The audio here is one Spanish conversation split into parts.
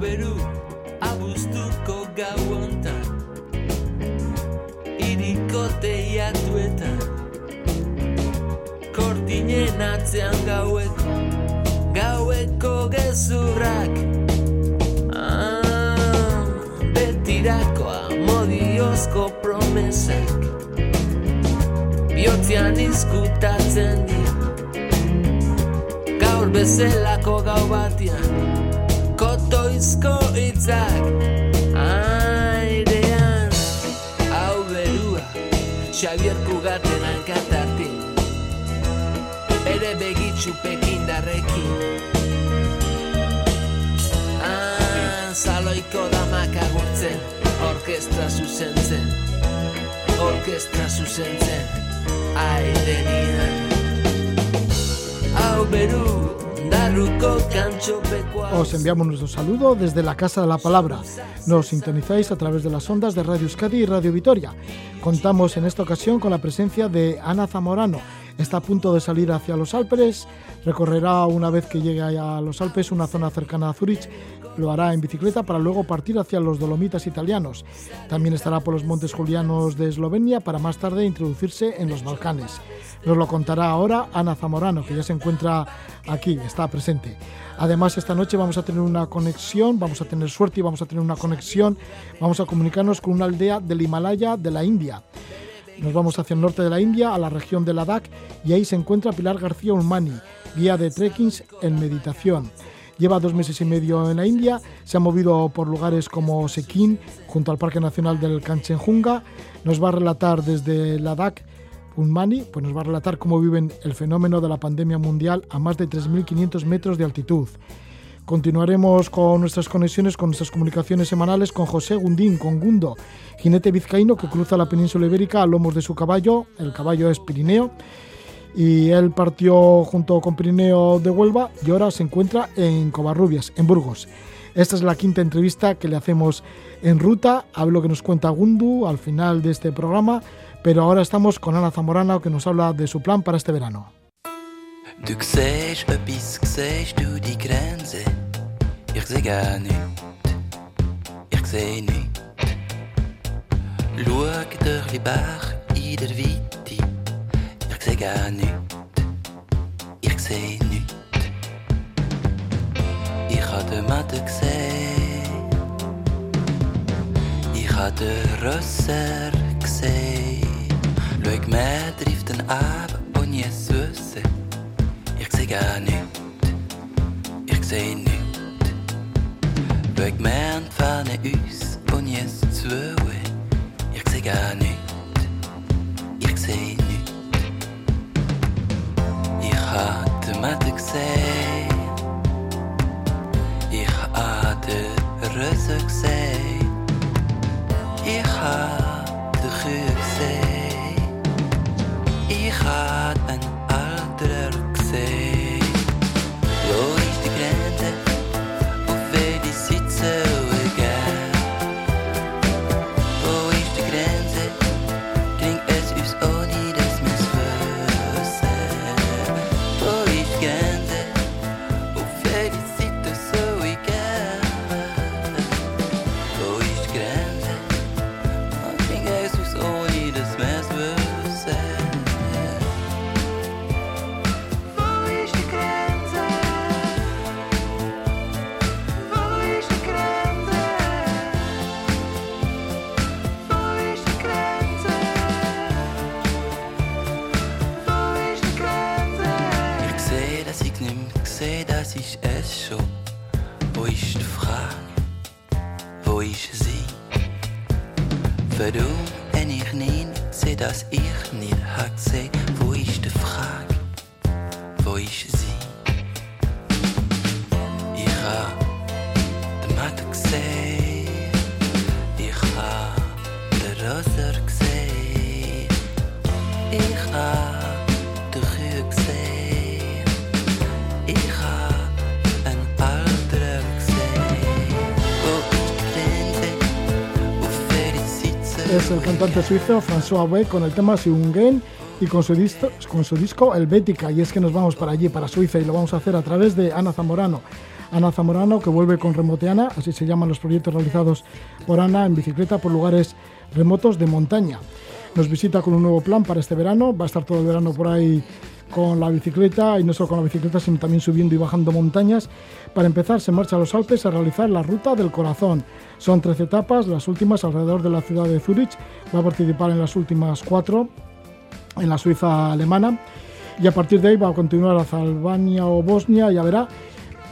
beru abuztuko gau ontan Iriko teiatuetan Kortinen atzean gaueko Gaueko gezurrak. Ah, Betirakoa modiozko promesak Biotzean izkutatzen dira. Gaur bezelako gau batian hitzak Aidean Hau berua Xabier Kugaten hankatatik Bere begitxupekin darrekin Zaloiko ah, damak agurtzen Orkestra zuzentzen Orkestra zuzentzen Aire nian Hau beru Os enviamos nuestro saludo desde la Casa de la Palabra. Nos sintonizáis a través de las ondas de Radio Euskadi y Radio Vitoria. Contamos en esta ocasión con la presencia de Ana Zamorano. Está a punto de salir hacia los Alpes, recorrerá una vez que llegue a los Alpes una zona cercana a Zurich lo hará en bicicleta para luego partir hacia los Dolomitas italianos. También estará por los Montes Julianos de Eslovenia para más tarde introducirse en los Balcanes. Nos lo contará ahora Ana Zamorano, que ya se encuentra aquí, está presente. Además, esta noche vamos a tener una conexión, vamos a tener suerte y vamos a tener una conexión, vamos a comunicarnos con una aldea del Himalaya de la India. Nos vamos hacia el norte de la India, a la región de Ladakh, y ahí se encuentra Pilar García Ulmani, guía de trekkings en meditación. Lleva dos meses y medio en la India, se ha movido por lugares como Sekhin, junto al Parque Nacional del Kanchenjunga. Nos va a relatar desde Ladakh Unmani, pues nos va a relatar cómo viven el fenómeno de la pandemia mundial a más de 3.500 metros de altitud. Continuaremos con nuestras conexiones, con nuestras comunicaciones semanales con José Gundín, con Gundo, jinete vizcaíno que cruza la península ibérica a lomos de su caballo, el caballo es Pirineo, y él partió junto con Pirineo de Huelva y ahora se encuentra en Covarrubias, en Burgos. Esta es la quinta entrevista que le hacemos en ruta, hablo que nos cuenta Gundu al final de este programa, pero ahora estamos con Ana Zamorana que nos habla de su plan para este verano. Ich sehe gar nichts, ich sehe nichts. Schau durch die Bach in der Weite. Ich sehe gar nichts, ich sehe nichts. Ich habe den Maden gesehen, ich habe den Rösser gesehen. Schau, mehr trifft den Abend, ohne es zu. Ich sehe gar nichts, ich sehe nichts. Bögmän fan är us och njes svöe Jag säga nytt, jag säger nytt Ich hatte matig gesehen. Ich hatte rösig gesehen. Ich hatte chüg gesehen. Ich hatte ein anderer gesehen cantante suizo François Wey con el tema Siungen y con su, disco, con su disco Helvética. Y es que nos vamos para allí, para Suiza, y lo vamos a hacer a través de Ana Zamorano. Ana Zamorano, que vuelve con Remoteana, así se llaman los proyectos realizados por Ana en bicicleta por lugares remotos de montaña. Nos visita con un nuevo plan para este verano, va a estar todo el verano por ahí con la bicicleta y no solo con la bicicleta, sino también subiendo y bajando montañas. Para empezar, se marcha a los Alpes a realizar la Ruta del Corazón. Son 13 etapas, las últimas alrededor de la ciudad de Zurich. Va a participar en las últimas cuatro en la Suiza alemana y a partir de ahí va a continuar hacia Albania o Bosnia, ya verá,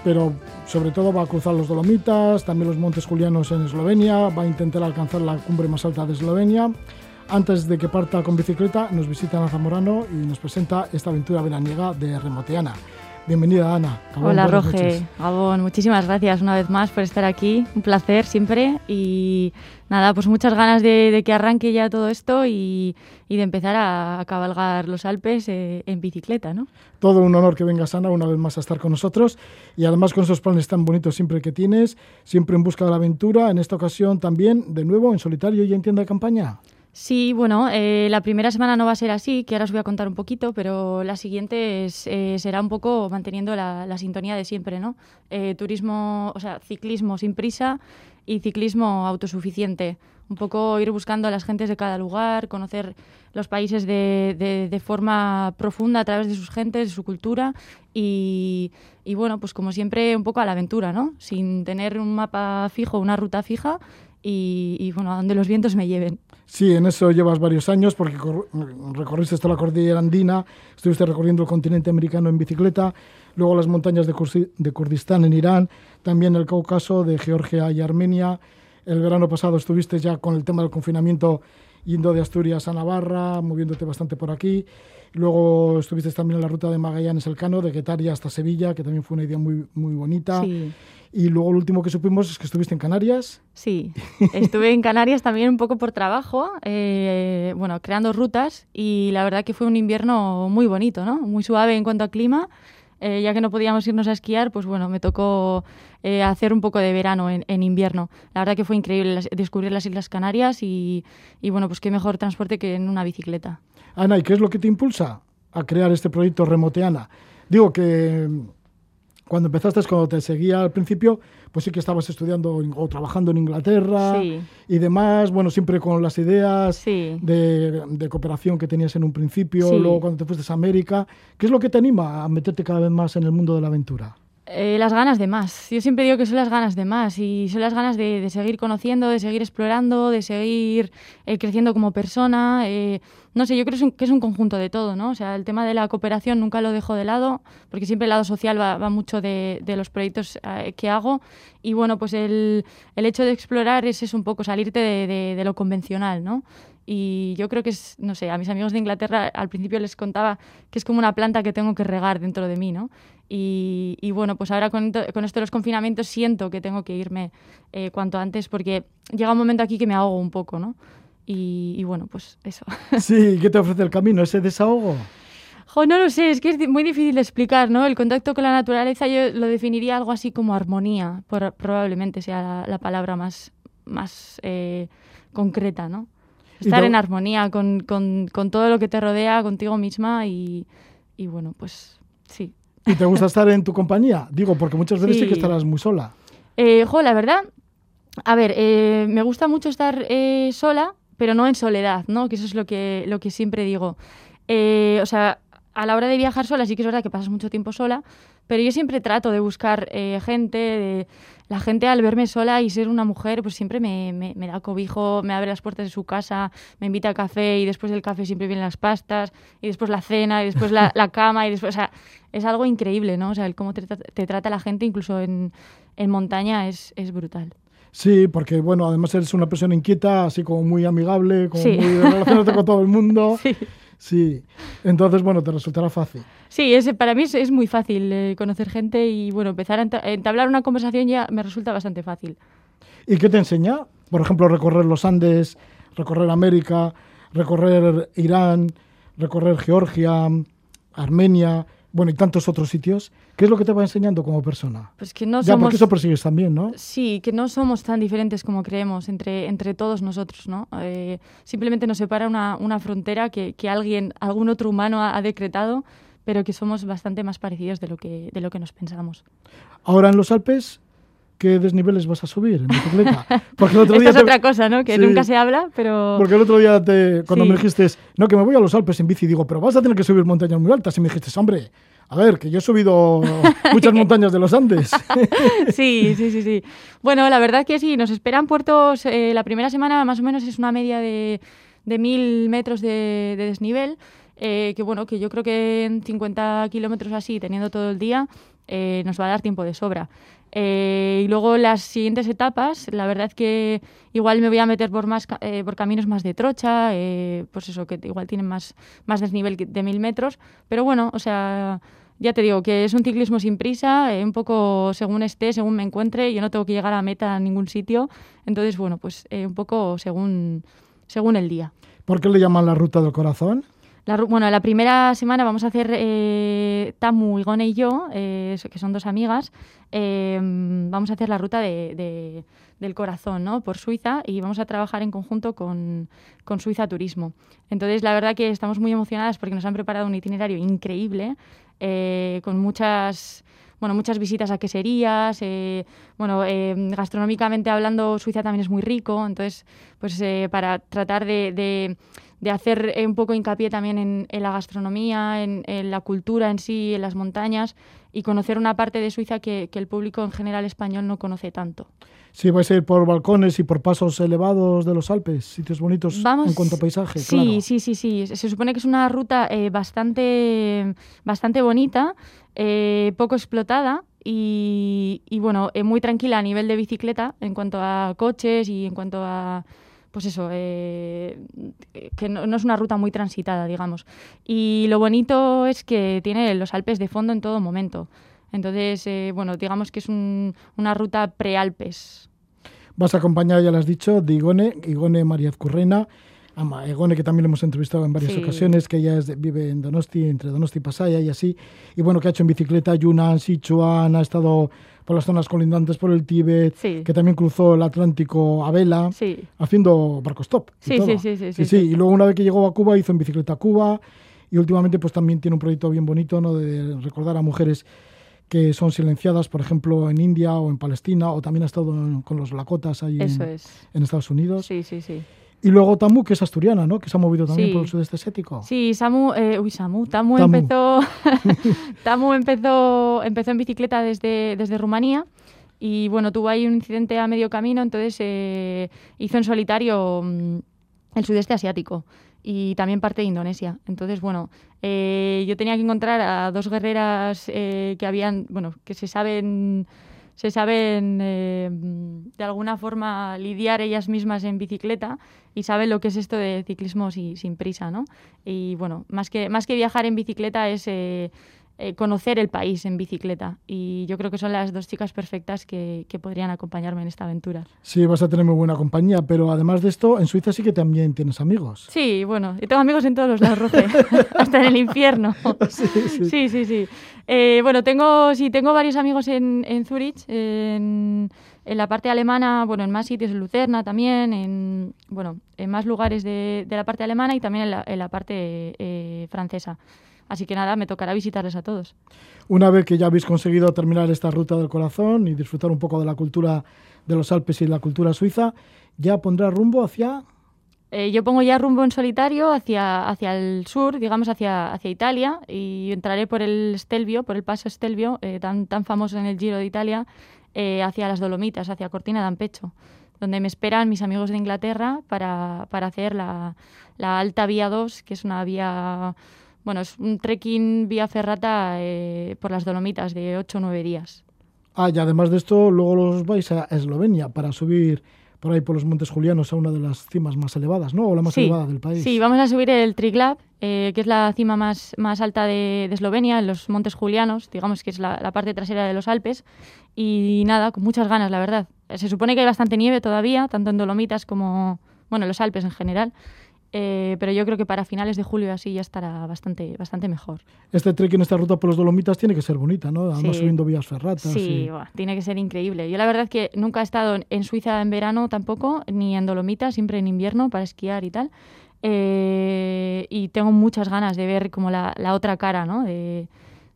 pero sobre todo va a cruzar los Dolomitas, también los Montes Julianos en Eslovenia, va a intentar alcanzar la cumbre más alta de Eslovenia. Antes de que parta con bicicleta, nos visita Ana Zamorano y nos presenta esta aventura veraniega de Remoteana. Bienvenida, Ana. Hola, Roge. Gabón, muchísimas gracias una vez más por estar aquí. Un placer siempre. Y nada, pues muchas ganas de, que arranque ya todo esto y, de empezar a, cabalgar los Alpes eh, en bicicleta, ¿no? Todo un honor que vengas, Ana, una vez más a estar con nosotros. Y además con esos planes tan bonitos siempre que tienes, siempre en busca de la aventura. En esta ocasión también, de nuevo, en solitario y en tienda de campaña. Sí, bueno, eh, la primera semana no va a ser así, que ahora os voy a contar un poquito, pero la siguiente eh, será un poco manteniendo la, sintonía de siempre, ¿no? Eh, turismo, o sea, ciclismo sin prisa y ciclismo autosuficiente. Un poco ir buscando a las gentes de cada lugar, conocer los países de, de, forma profunda a través de sus gentes, de su cultura y, y, bueno, pues como siempre un poco a la aventura, ¿no? Sin tener un mapa fijo, una ruta fija y, bueno, a donde los vientos me lleven. Sí, en eso llevas varios años porque recorriste toda la cordillera andina, estuviste recorriendo el continente americano en bicicleta, luego las montañas de, de Kurdistán en Irán, también el Cáucaso, de Georgia y Armenia. El verano pasado estuviste ya con el tema del confinamiento yendo de Asturias a Navarra, moviéndote bastante por aquí. Luego estuviste también en la ruta de Magallanes Elcano, de Guetaria hasta Sevilla, que también fue una idea muy, muy bonita. Sí. Y luego lo último que supimos es que estuviste en Canarias. Sí, estuve en Canarias también un poco por trabajo, eh, bueno, creando rutas y la verdad que fue un invierno muy bonito, ¿no? Muy suave en cuanto a clima. Eh, ya que no podíamos irnos a esquiar, pues bueno, me tocó eh, hacer un poco de verano en, invierno. La verdad que fue increíble descubrir las Islas Canarias y, y, bueno, pues qué mejor transporte que en una bicicleta. Ana, ¿y qué es lo que te impulsa a crear este proyecto Remoteana? Digo que cuando empezaste, cuando te seguía al principio, pues sí que estabas estudiando o trabajando en Inglaterra y demás, bueno, siempre con las ideas de, cooperación que tenías en un principio, luego cuando te fuiste a América. ¿Qué es lo que te anima a meterte cada vez más en el mundo de la aventura? Eh, las ganas de más. Yo siempre digo que son las ganas de más y son las ganas de, seguir conociendo, de seguir explorando, de seguir eh, creciendo como persona. Eh, no sé, yo creo que es un conjunto de todo, ¿no? O sea, el tema de la cooperación nunca lo dejo de lado, porque siempre el lado social va, mucho de, los proyectos que hago. Y bueno, pues el, el, hecho de explorar es, es un poco salirte de, de lo convencional, ¿no? Y yo creo que es, no sé, a mis amigos de Inglaterra al principio les contaba que es como una planta que tengo que regar dentro de mí, ¿no? Y, bueno, pues ahora con, con, esto de los confinamientos siento que tengo que irme eh, cuanto antes porque llega un momento aquí que me ahogo un poco, ¿no? Y, bueno, pues eso. Sí, ¿qué te ofrece el camino? ¿Ese desahogo? Jo, no lo sé, es que es muy difícil de explicar, ¿no? El contacto con la naturaleza yo lo definiría algo así como armonía, probablemente sea la, palabra más, más eh, concreta, ¿no? Estar en armonía con, con, con, todo lo que te rodea, contigo misma y, y bueno, pues sí. ¿Y te gusta estar en tu compañía? Digo, porque muchas veces sí, que estarás muy sola. Eh, jo, la verdad, a ver, eh, me gusta mucho estar eh, sola, pero no en soledad, ¿no? Que eso es lo que, lo que siempre digo. Eh, o sea, a la hora de viajar sola sí que es verdad que pasas mucho tiempo sola, pero yo siempre trato de buscar gente, de, la gente al verme sola y ser una mujer, pues siempre me, me, da cobijo, me abre las puertas de su casa, me invita a café y después del café siempre vienen las pastas y después la cena y después la, la cama y después, o sea, es algo increíble, ¿no? O sea, el cómo te, te trata la gente incluso en, en montaña es, es brutal. Sí, porque bueno, además eres una persona inquieta, así como muy amigable, como muy relacionarte con todo el mundo. Sí. Sí, entonces, bueno, te resultará fácil. Sí, ese, para mí es, muy fácil eh, conocer gente y, bueno, empezar a entablar una conversación ya me resulta bastante fácil. ¿Y qué te enseña? Por ejemplo, recorrer los Andes, recorrer América, recorrer Irán, recorrer Georgia, Armenia bueno, y tantos otros sitios. ¿Qué es lo que te va enseñando como persona? Pues que no ya, porque eso persigues también, ¿no? Sí, que no somos tan diferentes como creemos entre, entre todos nosotros, ¿no? Eh, simplemente nos separa una, una frontera que, que, alguien, algún otro humano ha, decretado, pero que somos bastante más parecidos de lo que, de lo que nos pensamos. Ahora en los Alpes, ¿qué desniveles vas a subir en bicicleta? Porque el otro día Esta es otra cosa, ¿no? Que Sí. nunca se habla, pero... Porque el otro día, te, cuando Sí. me dijiste, no, que me voy a los Alpes en bici, digo, pero vas a tener que subir montañas muy altas. Y me dijiste, hombre, a ver, que yo he subido muchas montañas de los Andes. Sí, sí, sí, sí. Bueno, la verdad que sí, nos esperan puertos, eh, la primera semana más o menos es una media de, de mil metros de, de desnivel, eh, que bueno, que yo creo que en 50 kilómetros así, teniendo todo el día, eh, nos va a dar tiempo de sobra. Eh, y luego las siguientes etapas, la verdad que igual me voy a meter por más eh, por caminos más de trocha, eh, pues eso, que igual tienen más, más desnivel de mil metros, pero bueno, o sea, ya te digo que es un ciclismo sin prisa, eh, un poco según esté, según me encuentre, yo no tengo que llegar a meta a ningún sitio, entonces bueno, pues eh, un poco según, según el día. ¿Por qué le llaman la ruta del corazón? La, bueno, la primera semana vamos a hacer eh, Tamu, Igone y yo, eh, que son dos amigas. eh, vamos a hacer la ruta de, de- del corazón, ¿no? Por Suiza y vamos a trabajar en conjunto con, con Suiza Turismo. Entonces, la verdad que estamos muy emocionadas porque nos han preparado un itinerario increíble, eh, con muchas bueno, muchas visitas a queserías, eh, bueno, eh, gastronómicamente hablando, Suiza también es muy rico, entonces, pues para tratar de- de hacer eh, un poco hincapié también en, en la gastronomía, en, en la cultura en sí, en las montañas, y conocer una parte de Suiza que, que el público en general español no conoce tanto. Si vais a ir por balcones y por pasos elevados de los Alpes, sitios bonitos Vamos, en cuanto a paisaje, sí, claro. sí, sí, sí. Se supone que es una ruta eh, bastante, bastante bonita, eh, poco explotada y, y, bueno, eh, muy tranquila a nivel de bicicleta en cuanto a coches y en cuanto a pues eso, eh, que no, no es una ruta muy transitada, digamos. Y lo bonito es que tiene los Alpes de fondo en todo momento. Entonces, eh, bueno, digamos que es un- una ruta pre-Alpes. Vas a acompañar, ya lo has dicho, de Igone, Igone María Currena, ama Igone que también lo hemos entrevistado en varias Sí. ocasiones, que ella es de- vive en Donosti, entre Donosti y Pasaya y así, y bueno, que ha hecho en bicicleta Yunnan, Sichuan, ha estado por las zonas colindantes por el Tíbet, Sí. que también cruzó el Atlántico a vela, Sí, haciendo barco stop. y Sí, sí, sí, sí, sí. Y luego una vez que llegó a Cuba hizo en bicicleta a Cuba y últimamente pues también tiene un proyecto bien bonito ¿no? de recordar a mujeres que son silenciadas, por ejemplo, en India o en Palestina, o también ha estado con los Lakotas ahí en, es. en Estados Unidos. Sí, sí, sí. Y luego Tamu, que es asturiana, ¿no? Que se ha movido también Sí. por el sudeste asiático. Sí, Samu, eh, uy, Samu, Tamu, Tamu. empezó, Tamu empezó, empezó en bicicleta desde, desde Rumanía y bueno, tuvo ahí un incidente a medio camino, entonces eh, hizo en solitario mm, el sudeste asiático y también parte de Indonesia. Entonces, bueno, eh, yo tenía que encontrar a dos guerreras eh, que habían, bueno, que se saben se saben eh, de alguna forma lidiar ellas mismas en bicicleta y saben lo que es esto de ciclismo si- sin prisa, ¿no? Y bueno, más que, más que viajar en bicicleta es eh, eh, conocer el país en bicicleta. Y yo creo que son las dos chicas perfectas que, que podrían acompañarme en esta aventura. Sí, vas a tener muy buena compañía, pero además de esto, en Suiza sí que también tienes amigos. Sí, bueno, yo tengo amigos en todos los lados, Roge, hasta en el infierno. Sí, sí. Sí, sí, sí. Eh, bueno, tengo, sí, tengo varios amigos en, en Zurich, en, en la parte alemana, bueno, en más sitios, en Lucerna también, en, bueno, en más lugares de, de la parte alemana y también en la, en la parte eh, francesa. Así que nada, me tocará visitarles a todos. Una vez que ya habéis conseguido terminar esta ruta del corazón y disfrutar un poco de la cultura de los Alpes y la cultura suiza, ya pondrá rumbo hacia... Eh, yo pongo ya rumbo en solitario hacia, hacia el sur, digamos hacia, hacia Italia, y entraré por el Stelvio, por el paso Stelvio, eh, tan, tan famoso en el Giro de Italia, eh, hacia las Dolomitas, hacia Cortina d'Ampezzo, donde me esperan mis amigos de Inglaterra para, para hacer la, la Alta Vía 2, que es una vía, bueno, es un trekking vía ferrata eh, por las Dolomitas de 8 o 9 días. Ah, y además de esto, luego los vais a Eslovenia para subir por ahí por los Montes Julianos a una de las cimas más elevadas, ¿no? O la más Sí, elevada del país. Sí, vamos a subir el Triglav, eh, que es la cima más, más alta de, de Eslovenia, en los Montes Julianos, digamos que es la, la parte trasera de los Alpes. Y nada, con muchas ganas, la verdad. Se supone que hay bastante nieve todavía, tanto en Dolomitas como, bueno, en los Alpes en general. Eh, pero yo creo que para finales de julio así ya estará bastante, bastante mejor. Este trek en esta ruta por los Dolomitas tiene que ser bonita, ¿no? Además Sí. subiendo vías ferratas. Sí, y- tiene que ser increíble. Yo la verdad que nunca he estado en- en Suiza en verano tampoco, ni en Dolomitas, siempre en invierno para esquiar y tal. eh, y tengo muchas ganas de ver como la, la otra cara, ¿no? De,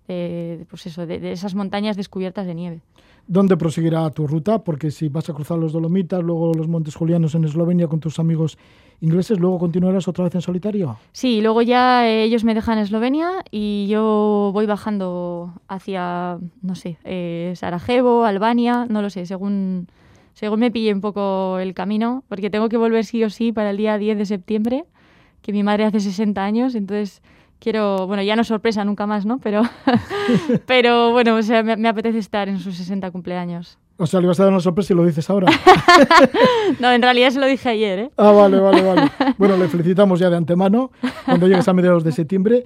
de, pues eso, de, de esas montañas descubiertas de nieve. ¿Dónde proseguirá tu ruta? Porque si vas a cruzar los Dolomitas, luego los Montes Julianos en Eslovenia con tus amigos ingleses, luego continuarás otra vez en solitario. Sí, luego ya eh, ellos me dejan en Eslovenia y yo voy bajando hacia, no sé, eh, Sarajevo, Albania, no lo sé, según, según me pille un poco el camino, porque tengo que volver sí o sí para el día 10 de septiembre, que mi madre hace 60 años, entonces quiero, bueno, ya no sorpresa nunca más, ¿no? Pero, pero bueno, o sea, me, me, apetece estar en sus 60 cumpleaños. O sea, le vas a dar una sorpresa y lo dices ahora. no, en realidad se lo dije ayer, ¿eh? Ah, vale, vale, vale. Bueno, le felicitamos ya de antemano cuando llegues a mediados de septiembre.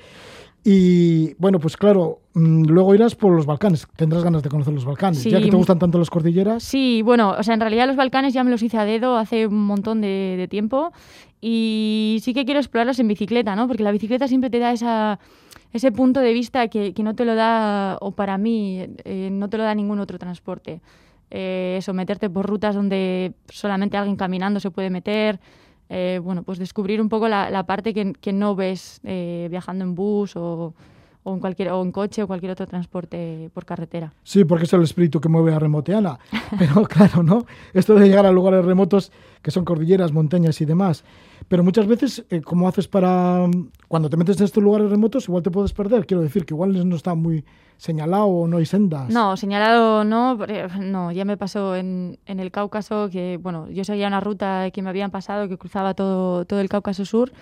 Y bueno, pues claro, mm, luego irás por los Balcanes. Tendrás ganas de conocer los Balcanes, Sí. ya que te gustan tanto las cordilleras. Sí, bueno, o sea, en realidad los Balcanes ya me los hice a dedo hace un montón de, de tiempo y sí que quiero explorarlos en bicicleta, ¿no? Porque la bicicleta siempre te da esa, ese punto de vista que, que no te lo da, o para mí, eh, no te lo da ningún otro transporte. Eh, eso, meterte por rutas donde solamente alguien caminando se puede meter. Eh, bueno, pues descubrir un poco la, la parte que, que, no ves eh, viajando en bus o, o, en cualquier, o en coche o cualquier otro transporte por carretera. Sí, porque es el espíritu que mueve a Remoteana. Pero claro, ¿no? Esto de llegar a lugares remotos que son cordilleras, montañas y demás. Pero muchas veces, eh, como haces para... Cuando te metes en estos lugares remotos, igual te puedes perder. Quiero decir que igual no está muy señalado o no hay sendas. No, señalado no. No, ya me pasó en, en el Cáucaso que, bueno, yo seguía una ruta que me habían pasado que cruzaba todo, todo el Cáucaso Sur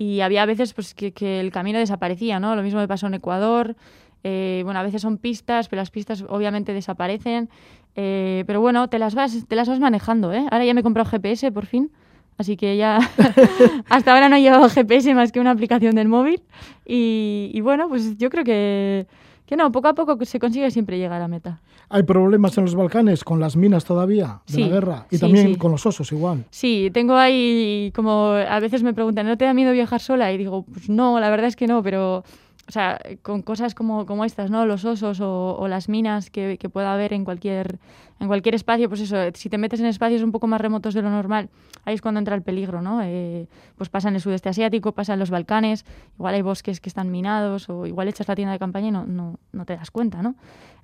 y había veces pues que, que el camino desaparecía, ¿no? Lo mismo me pasó en Ecuador. Eh, bueno, a veces son pistas, pero las pistas obviamente desaparecen. Eh, pero bueno, te las vas, te las vas manejando, ¿eh? Ahora ya me he comprado GPS por fin. Así que ya hasta ahora no he llevado GPS más que una aplicación del móvil. Y, y, bueno, pues yo creo que, que no, poco a poco se consigue siempre llegar a meta. ¿Hay problemas en los Balcanes con las minas todavía de sí, la guerra? Y sí, también sí. con los osos igual. Sí, tengo ahí como a veces me preguntan, ¿no te da miedo viajar sola? Y digo, pues no, la verdad es que no, pero o sea, con cosas como, como estas, ¿no? Los osos o, o las minas que, que, pueda haber en cualquier, en cualquier espacio, pues eso, si te metes en espacios un poco más remotos de lo normal, ahí es cuando entra el peligro, ¿no? Eh, pues pasa en el sudeste asiático, pasa en los Balcanes, igual hay bosques que están minados o igual echas la tienda de campaña y no, no, te das cuenta, ¿no?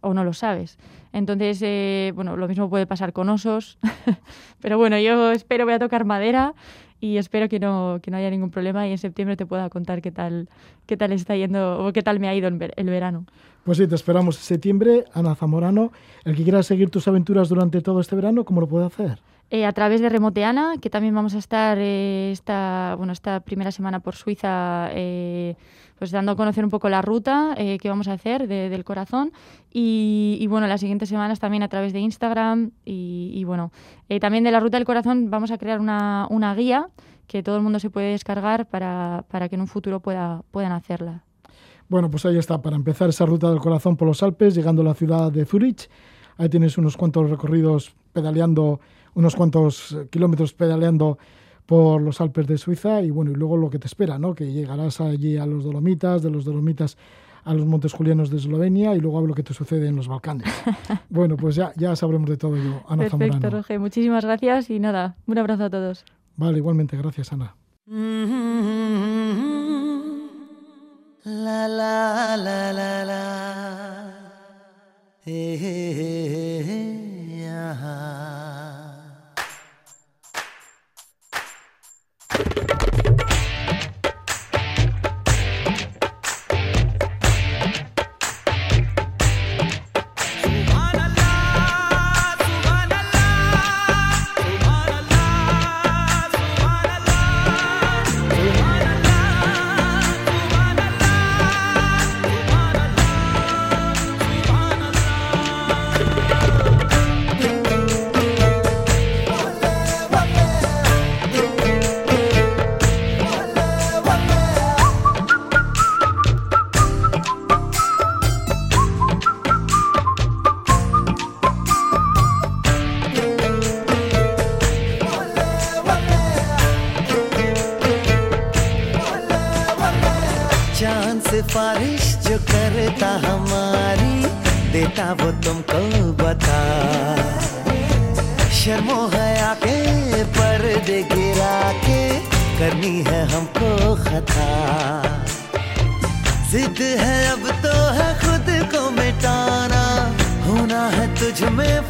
O no lo sabes. Entonces, eh, bueno, lo mismo puede pasar con osos, pero bueno, yo espero voy a tocar madera y espero que no, que no haya ningún problema y en septiembre te pueda contar qué tal, qué tal está yendo o qué tal me ha ido el, ver, el verano. Pues sí, te esperamos en septiembre, Ana Zamorano. El que quiera seguir tus aventuras durante todo este verano, ¿cómo lo puede hacer? Eh, a través de Remoteana, que también vamos a estar eh, esta, bueno, esta primera semana por Suiza, eh, pues dando a conocer un poco la ruta que vamos a hacer de, del corazón. Y, bueno, las siguientes semanas también a través de Instagram. Y, y bueno, también de la ruta del corazón vamos a crear una, una guía que todo el mundo se puede descargar para, para que en un futuro pueda, puedan hacerla. Bueno, pues ahí está, para empezar esa ruta del corazón por los Alpes, llegando a la ciudad de Zurich. Ahí tienes unos cuantos recorridos pedaleando, unos cuantos kilómetros pedaleando por los Alpes de Suiza y bueno, y luego lo que te espera, ¿no? Que llegarás allí a los Dolomitas, de los Dolomitas a los Montes Julianos de Eslovenia y luego a lo que te sucede en los Balcanes. bueno, pues ya, ya sabremos de todo ello, Ana Perfecto, Zamorano. Roge, muchísimas gracias y nada, un abrazo a todos. Vale, igualmente, gracias, Ana. La la la la la. Hey, hey, hey, चाँद सिफारिश जो करता हमारी, देता वो तुमको बता। शर्मो हया के पर्दे गिरा के, करनी है हमको खता। जिद है अब तो है खुद को मिटाना, होना है तुझ में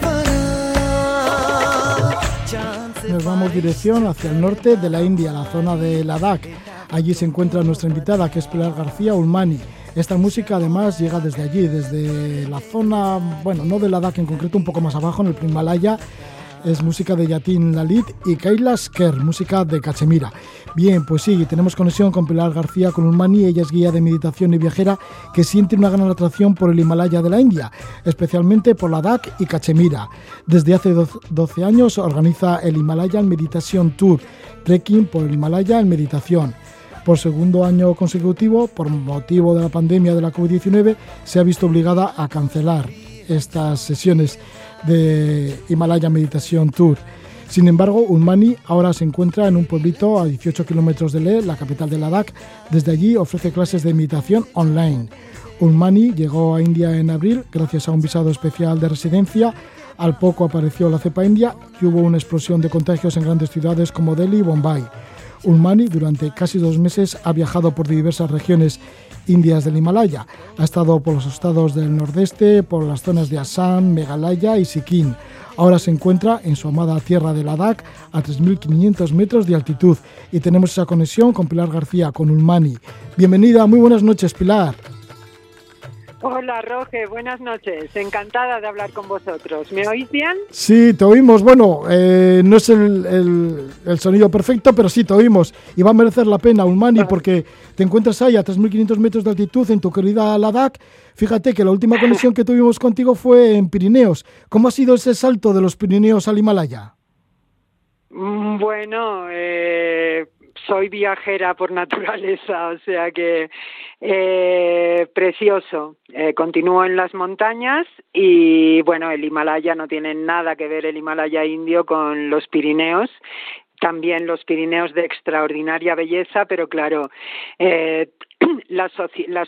Nos vamos dirección hacia el norte de la India, la zona de Ladakh. Allí se encuentra nuestra invitada, que es Pilar García Ulmani. Esta música además llega desde allí, desde la zona, bueno, no de Ladakh en concreto, un poco más abajo, en el Primalaya, es música de Yatin Lalit y Kailas Ker, música de Cachemira. Bien, pues sí, tenemos conexión con Pilar García con Ulmani, ella es guía de meditación y viajera que siente una gran atracción por el Himalaya de la India, especialmente por Ladakh y Cachemira. Desde hace 12 años organiza el Himalayan Meditation Tour, trekking por el Himalaya en meditación. Por segundo año consecutivo, por motivo de la pandemia de la COVID-19, se ha visto obligada a cancelar estas sesiones de Himalaya Meditation Tour. Sin embargo, Ulmani ahora se encuentra en un pueblito a 18 kilómetros de Leh, la capital de Ladakh. Desde allí ofrece clases de meditación online. Ulmani llegó a India en abril gracias a un visado especial de residencia. Al poco apareció la cepa india y hubo una explosión de contagios en grandes ciudades como Delhi y Bombay. Ulmani durante casi dos meses ha viajado por diversas regiones indias del Himalaya. Ha estado por los estados del nordeste, por las zonas de Assam, Meghalaya y Sikkim. Ahora se encuentra en su amada tierra de Ladakh a 3.500 metros de altitud y tenemos esa conexión con Pilar García, con Ulmani. Bienvenida, muy buenas noches Pilar. Hola, Roge, buenas noches. Encantada de hablar con vosotros. ¿Me oís bien? Sí, te oímos. Bueno, eh, no es el, sonido perfecto, pero sí te oímos. Y va a merecer la pena, Ulmani, porque te encuentras ahí a 3.500 metros de altitud en tu querida Ladakh. Fíjate que la última conexión que tuvimos contigo fue en Pirineos. ¿Cómo ha sido ese salto de los Pirineos al Himalaya? Mm, bueno, eh, soy viajera por naturaleza, o sea que eh, precioso. Eh, continúo en las montañas y bueno, el Himalaya no tiene nada que ver el Himalaya indio con los Pirineos. También los Pirineos de extraordinaria belleza, pero claro, eh, las,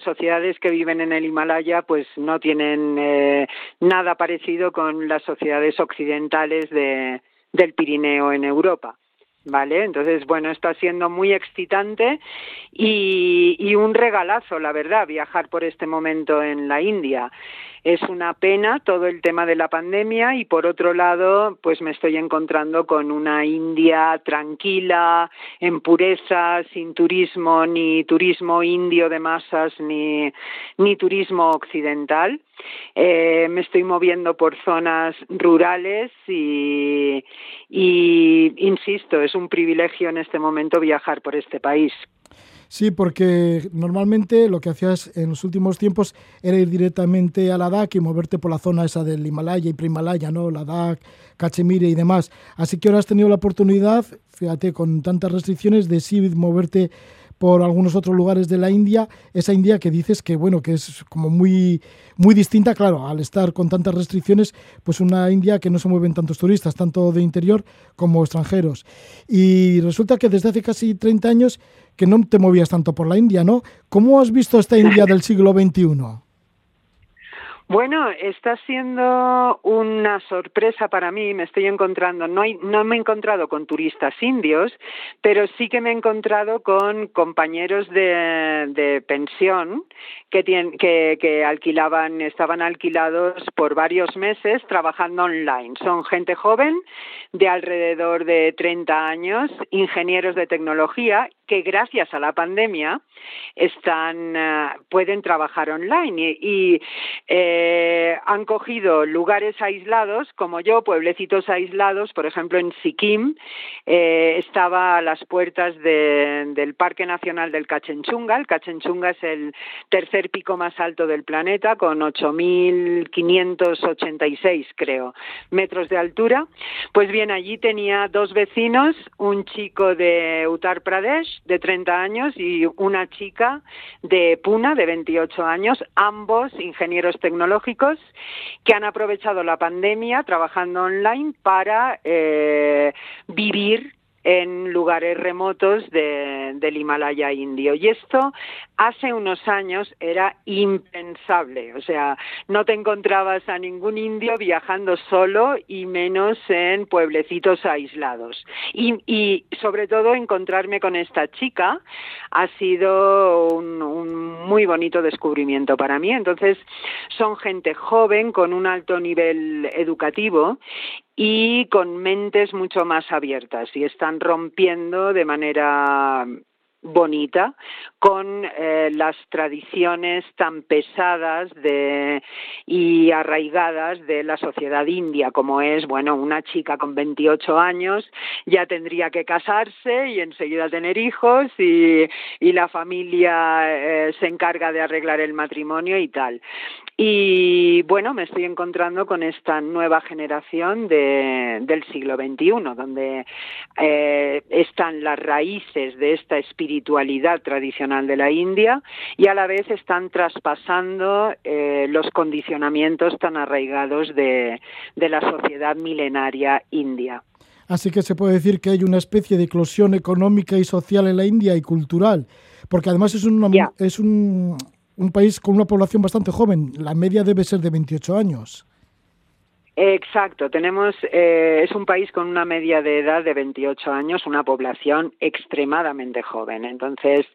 sociedades que viven en el Himalaya pues no tienen nada parecido con las sociedades occidentales de, del Pirineo en Europa. ¿Vale? Entonces, bueno, está siendo muy excitante y, un regalazo, la verdad, viajar por este momento en la India. Es una pena todo el tema de la pandemia y por otro lado, pues me estoy encontrando con una India tranquila, en pureza, sin turismo, ni turismo indio de masas, ni, ni turismo occidental. Eh, me estoy moviendo por zonas rurales y, insisto, es un privilegio en este momento viajar por este país. Sí, porque normalmente lo que hacías en los últimos tiempos era ir directamente a Ladakh y moverte por la zona esa del Himalaya y Primalaya, ¿no? Ladakh, Cachemire y demás. Así que ahora has tenido la oportunidad, fíjate, con tantas restricciones, de sí moverte por algunos otros lugares de la India, esa India que dices que bueno, que es como muy muy distinta, claro, al estar con tantas restricciones, pues una India que no se mueven tantos turistas, tanto de interior como extranjeros. Y resulta que desde hace casi 30 años que no te movías tanto por la India, ¿no? ¿Cómo has visto esta India del siglo XXI? Bueno, está siendo una sorpresa para mí. Me estoy encontrando, no, me he encontrado con turistas indios, pero sí que me he encontrado con compañeros de, pensión que, que, que alquilaban, estaban alquilados por varios meses trabajando online. Son gente joven de alrededor de 30 años, ingenieros de tecnología que gracias a la pandemia están eh, pueden trabajar online y, y eh, han cogido lugares aislados como yo pueblecitos aislados por ejemplo en Sikkim eh, estaba a las puertas de, del Parque Nacional del Kachenchunga el Kachenchunga es el tercer pico más alto del planeta con 8.586 creo metros de altura. Pues bien allí tenía dos vecinos un chico de Uttar Pradesh de 30 años y una chica de Puna de 28 años, ambos ingenieros tecnológicos que han aprovechado la pandemia trabajando online para eh, vivir en lugares remotos del Himalaya indio. Y esto hace unos años era impensable, o sea, no te encontrabas a ningún indio viajando solo y menos en pueblecitos aislados. Y, sobre todo encontrarme con esta chica ha sido un, muy bonito descubrimiento para mí. Entonces, son gente joven con un alto nivel educativo y con mentes mucho más abiertas y están rompiendo de manera bonita con eh, las tradiciones tan pesadas de, y arraigadas de la sociedad india, como es, bueno, una chica con 28 años ya tendría que casarse y enseguida tener hijos y, y la familia eh, se encarga de arreglar el matrimonio y tal. Y bueno, me estoy encontrando con esta nueva generación de, del siglo XXI, donde eh, están las raíces de esta espiritualidad tradicional de la India y a la vez están traspasando eh, los condicionamientos tan arraigados de, de la sociedad milenaria india. Así que se puede decir que hay una especie de eclosión económica y social en la India y cultural, porque además es, un, es un, un país con una población bastante joven, la media debe ser de 28 años. Exacto, tenemos eh, es un país con una media de edad de 28 años, una población extremadamente joven. Entonces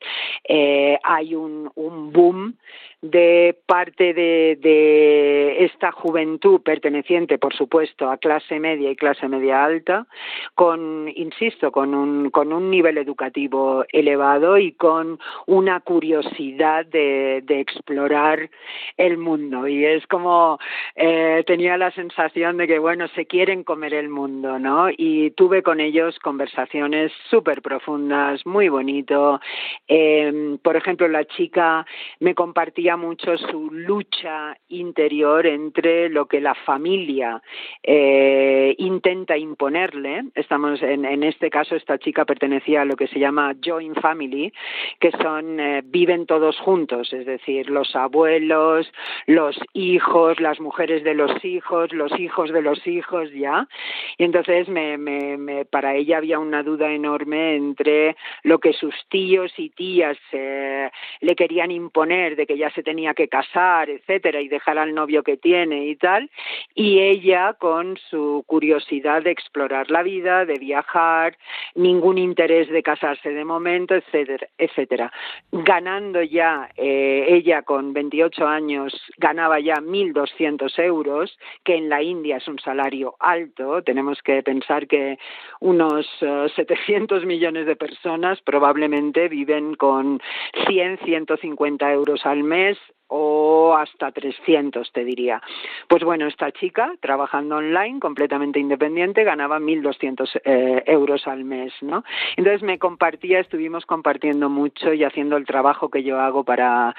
eh, hay un, un boom de parte de, esta juventud perteneciente, por supuesto, a clase media y clase media alta, con, insisto, con un, con un nivel educativo elevado y con una curiosidad de, explorar el mundo. Y es como eh, tenía la sensación de que, bueno, se quieren comer el mundo, ¿no? Y tuve con ellos conversaciones súper profundas, muy bonito. Eh, por ejemplo, la chica me compartía mucho su lucha interior entre lo que la familia eh, intenta imponerle. Estamos en, este caso esta chica pertenecía a lo que se llama joint family, que son eh, viven todos juntos, es decir, los abuelos, los hijos, las mujeres de los hijos, los hijos de los hijos ya. Y entonces para ella había una duda enorme entre lo que sus tíos y tías eh, le querían imponer de que ya se tenía que casar, etcétera, y dejar al novio que tiene y tal, y ella con su curiosidad de explorar la vida, de viajar, ningún interés de casarse de momento, etcétera, etcétera. Ganando ya, eh, ella con 28 años ganaba ya 1.200 euros, que en la India es un salario alto, tenemos que pensar que unos 700 eh, millones de personas probablemente viven con 100, 150 euros al mes, o hasta 300, te diría. Pues bueno, esta chica, trabajando online, completamente independiente, ganaba 1.200 eh, euros al mes, ¿no? Entonces me compartía, estuvimos compartiendo mucho y haciendo el trabajo que yo hago para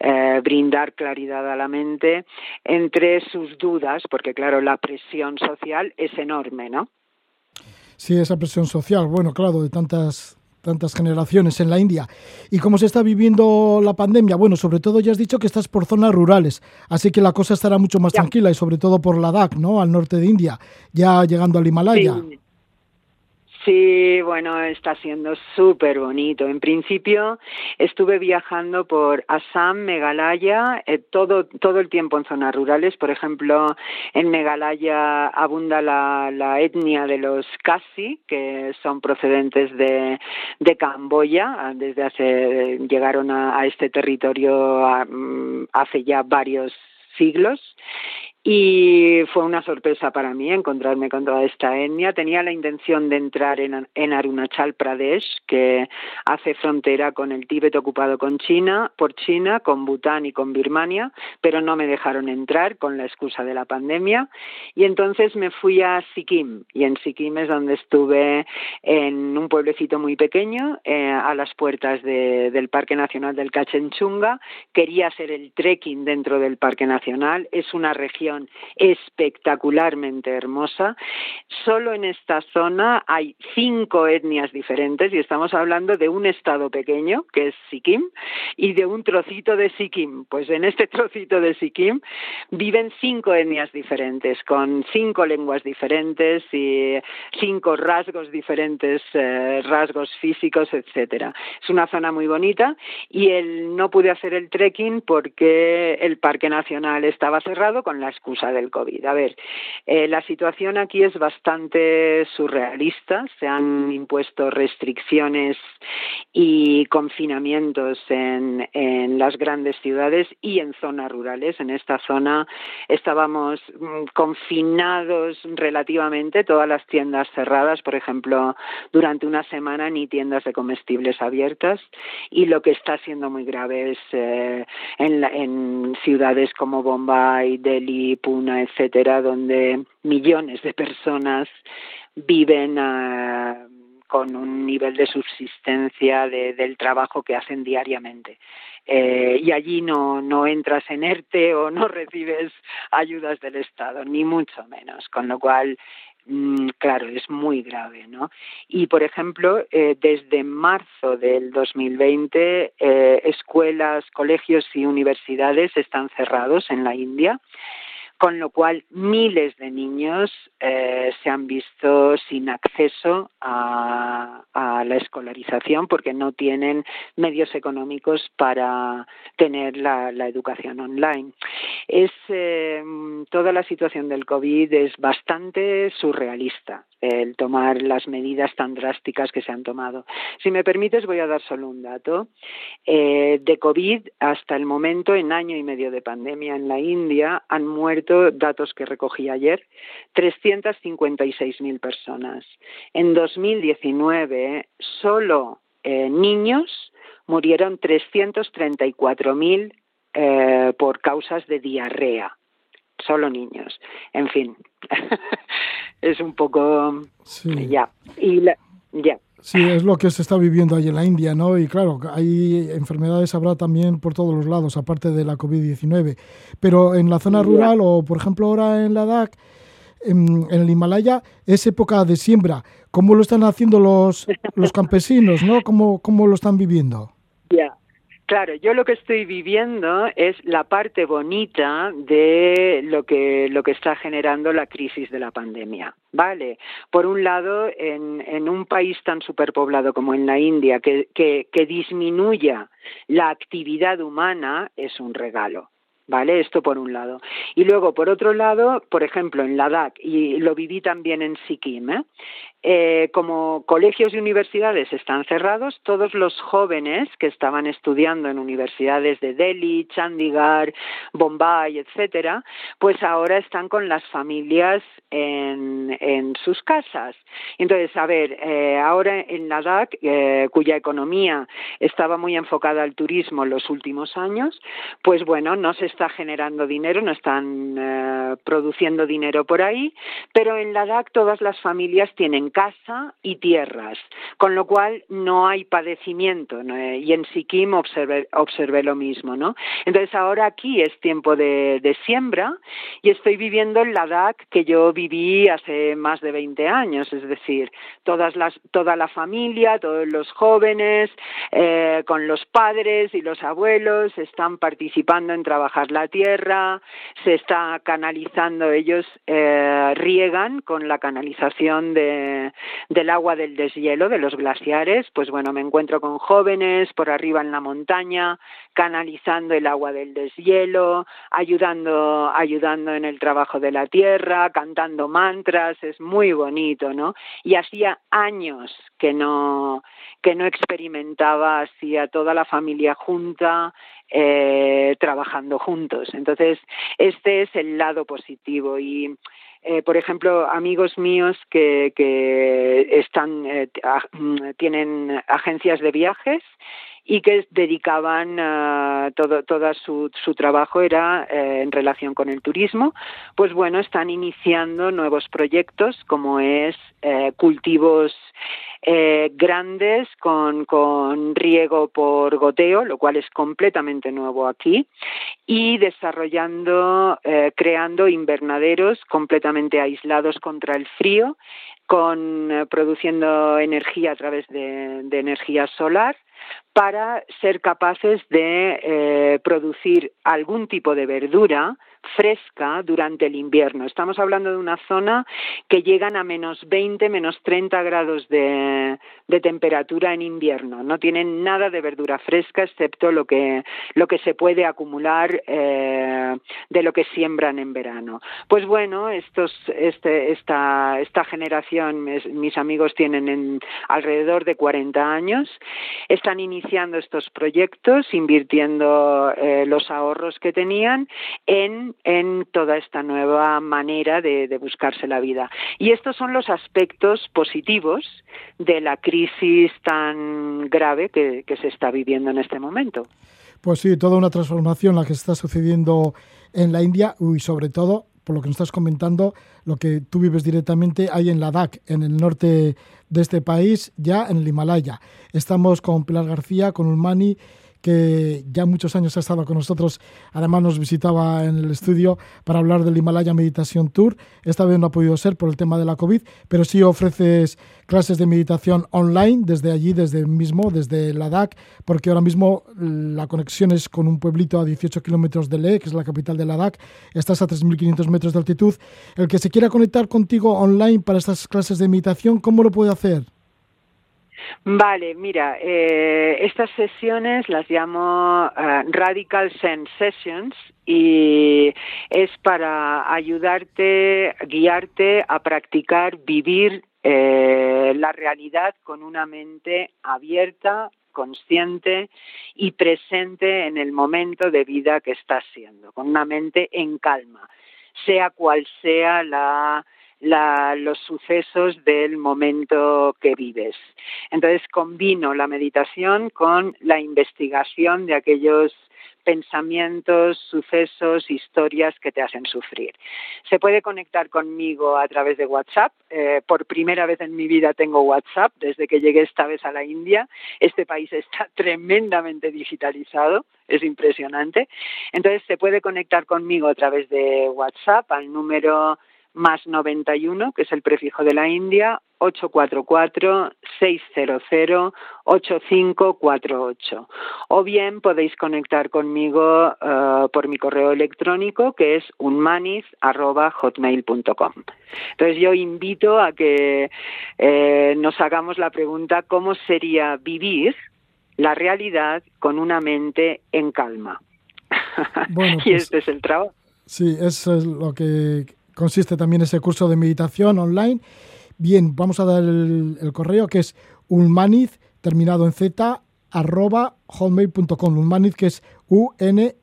eh, brindar claridad a la mente entre sus dudas, porque claro, la presión social es enorme, ¿no? Sí, esa presión social, bueno, claro, de tantas tantas generaciones en la India. ¿Y cómo se está viviendo la pandemia? Bueno, sobre todo ya has dicho que estás por zonas rurales, así que la cosa estará mucho más tranquila y sobre todo por Ladakh, ¿no? Al norte de India, ya llegando al Himalaya. Sí, bueno, está siendo súper bonito. En principio estuve viajando por Assam, Meghalaya, eh, todo, todo el tiempo en zonas rurales. Por ejemplo, en Meghalaya abunda la, etnia de los Kasi, que son procedentes de, de Camboya. Desde hace, llegaron a, este territorio mm, hace ya varios siglos y fue una sorpresa para mí encontrarme con toda esta etnia. Tenía la intención de entrar en, Arunachal Pradesh, que hace frontera con el Tíbet ocupado con China, por China, con Bután y con Birmania, pero no me dejaron entrar con la excusa de la pandemia. Y entonces me fui a Sikkim, y en Sikkim es donde estuve en un pueblecito muy pequeño, eh, a las puertas de, del Parque Nacional del Kachenchunga. Quería hacer el trekking dentro del Parque Nacional. Es una región espectacularmente hermosa. Solo en esta zona hay cinco etnias diferentes y estamos hablando de un estado pequeño, que es Sikkim, y de un trocito de Sikkim. Pues en este trocito de Sikkim viven cinco etnias diferentes, con cinco lenguas diferentes y cinco rasgos diferentes, eh, rasgos físicos, etcétera. Es una zona muy bonita y el, no pude hacer el trekking porque el Parque Nacional estaba cerrado con la excusa del COVID. A ver, eh, la situación aquí es bastante surrealista. Se han impuesto restricciones y confinamientos en, las grandes ciudades y en zonas rurales. En esta zona estábamos mm, confinados relativamente, todas las tiendas cerradas, por ejemplo, durante una semana ni tiendas de comestibles abiertas y lo que está siendo muy grave es eh, en, en ciudades como Bombay, Delhi, Pune, etcétera, donde millones de personas viven uh, con un nivel de subsistencia de, del trabajo que hacen diariamente. Eh, y allí no, no entras en ERTE o no recibes ayudas del Estado, ni mucho menos, con lo cual Mm, claro, es muy grave, ¿no? Y, por ejemplo, eh, desde marzo del 2020, eh, escuelas, colegios y universidades están cerrados en la India con lo cual miles de niños eh, se han visto sin acceso a, la escolarización porque no tienen medios económicos para tener la, educación online. Es eh, toda la situación del COVID es bastante surrealista el tomar las medidas tan drásticas que se han tomado. Si me permites, voy a dar solo un dato. Eh, de COVID hasta el momento, en año y medio de pandemia en la India, han muerto, datos que recogí ayer, 356.000 personas. En 2019, solo eh, niños murieron 334.000 eh, por causas de diarrea solo niños. En fin, es un poco ya y ya. Sí, es lo que se está viviendo ahí en la India, ¿no? Y claro, hay enfermedades habrá también por todos los lados, aparte de la COVID-19. Pero en la zona rural o, por ejemplo, ahora en Ladakh, en, en, el Himalaya, es época de siembra. ¿Cómo lo están haciendo los, los campesinos, no? ¿Cómo, cómo lo están viviendo? Claro, yo lo que estoy viviendo es la parte bonita de lo que, lo que está generando la crisis de la pandemia. Vale, por un lado, en, en un país tan superpoblado como en la India, que, que, que disminuya la actividad humana es un regalo. ¿vale? Esto por un lado. Y luego, por otro lado, por ejemplo, en Ladakh, y lo viví también en Sikkim, ¿eh? Eh, como colegios y universidades están cerrados, todos los jóvenes que estaban estudiando en universidades de Delhi, Chandigarh, Bombay, etcétera, pues ahora están con las familias en, en sus casas. Entonces, a ver, eh, ahora en Ladakh, eh, cuya economía estaba muy enfocada al turismo en los últimos años, pues bueno, no se está generando dinero, no están produciendo dinero por ahí, pero en Ladakh todas las familias tienen casa y tierras, con lo cual no hay padecimiento. Y en Sikkim observé, lo mismo, ¿no? Entonces ahora aquí es tiempo de, siembra y estoy viviendo en Ladakh que yo viví hace más de 20 años, es decir, todas las, toda la familia, todos los jóvenes, eh, con los padres y los abuelos están participando en trabajar la tierra, se está canalizando, ellos eh, riegan con la canalización de del agua del deshielo de los glaciares, pues bueno, me encuentro con jóvenes por arriba en la montaña, canalizando el agua del deshielo, ayudando, ayudando en el trabajo de la tierra, cantando mantras, es muy bonito, ¿no? Y hacía años que no, que no experimentaba así a toda la familia junta, eh, trabajando juntos. Entonces, este es el lado positivo y eh, por ejemplo, amigos míos que, que están, eh, mm, tienen agencias de viajes y que dedicaban uh, todo, todo su, su trabajo era eh, en relación con el turismo, pues bueno, están iniciando nuevos proyectos como es cultivos eh, grandes con, con riego por goteo, lo cual es completamente nuevo aquí, y desarrollando, eh, creando invernaderos completamente aislados contra el frío, con eh, produciendo energía a través de, de energía solar para ser capaces de eh, producir algún tipo de verdura fresca durante el invierno. Estamos hablando de una zona que llegan a menos 20, menos 30 grados de, temperatura en invierno. No tienen nada de verdura fresca excepto lo que, lo que se puede acumular eh, de lo que siembran en verano. Pues bueno, este, esta, esta generación, mis amigos tienen en alrededor de 40 años, están iniciando estos proyectos, invirtiendo eh, los ahorros que tenían en en toda esta nueva manera de, de, buscarse la vida. Y estos son los aspectos positivos de la crisis tan grave que, se está viviendo en este momento. Pues sí, toda una transformación la que está sucediendo en la India y sobre todo, por lo que nos estás comentando, lo que tú vives directamente ahí en Ladakh, en el norte de este país, ya en el Himalaya. Estamos con Pilar García, con Ulmani que ya muchos años ha estado con nosotros. Además nos visitaba en el estudio para hablar del Himalaya Meditación Tour. Esta vez no ha podido ser por el tema de la COVID, pero sí ofreces clases de meditación online desde allí, desde mismo, desde Ladakh, porque ahora mismo la conexión es con un pueblito a 18 kilómetros de Leh, que es la capital de Ladakh. Estás a 3.500 metros de altitud. El que se quiera conectar contigo online para estas clases de meditación, ¿cómo lo puede hacer? Vale, mira, eh, estas sesiones las llamo uh, Radical Sense Sessions y es para ayudarte, guiarte a practicar, vivir eh, la realidad con una mente abierta, consciente y presente en el momento de vida que estás siendo, con una mente en calma, sea cual sea la la, los sucesos del momento que vives. Entonces combino la meditación con la investigación de aquellos pensamientos, sucesos, historias que te hacen sufrir. Se puede conectar conmigo a través de WhatsApp. Eh, por primera vez en mi vida tengo WhatsApp desde que llegué esta vez a la India. Este país está tremendamente digitalizado, es impresionante. Entonces se puede conectar conmigo a través de WhatsApp al número más 91, que es el prefijo de la India, 844-600-8548. O bien podéis conectar conmigo uh, por mi correo electrónico, que es unmanis.hotmail.com. Entonces yo invito a que eh, nos hagamos la pregunta, ¿cómo sería vivir la realidad con una mente en calma? Bueno, y pues, este es el trabajo. Sí, eso es lo que consiste también ese curso de meditación online. Bien, vamos a dar el, correo que es ulmaniz, terminado en z, arroba hotmail.com. Ulmaniz, que es U-N-M-A-N-I-Z,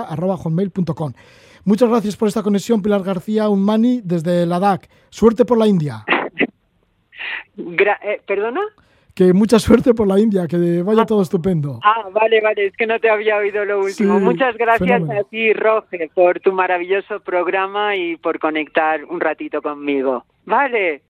arroba hotmail.com. Muchas gracias por esta conexión, Pilar García Ulmani, desde Ladakh. Suerte por la India. Eh, ¿Perdona? Que mucha suerte por la India, que vaya ah, todo estupendo. Ah, vale, vale, es que no te había oído lo último. Sí, Muchas gracias fenómeno. a ti, Roge, por tu maravilloso programa y por conectar un ratito conmigo. Vale.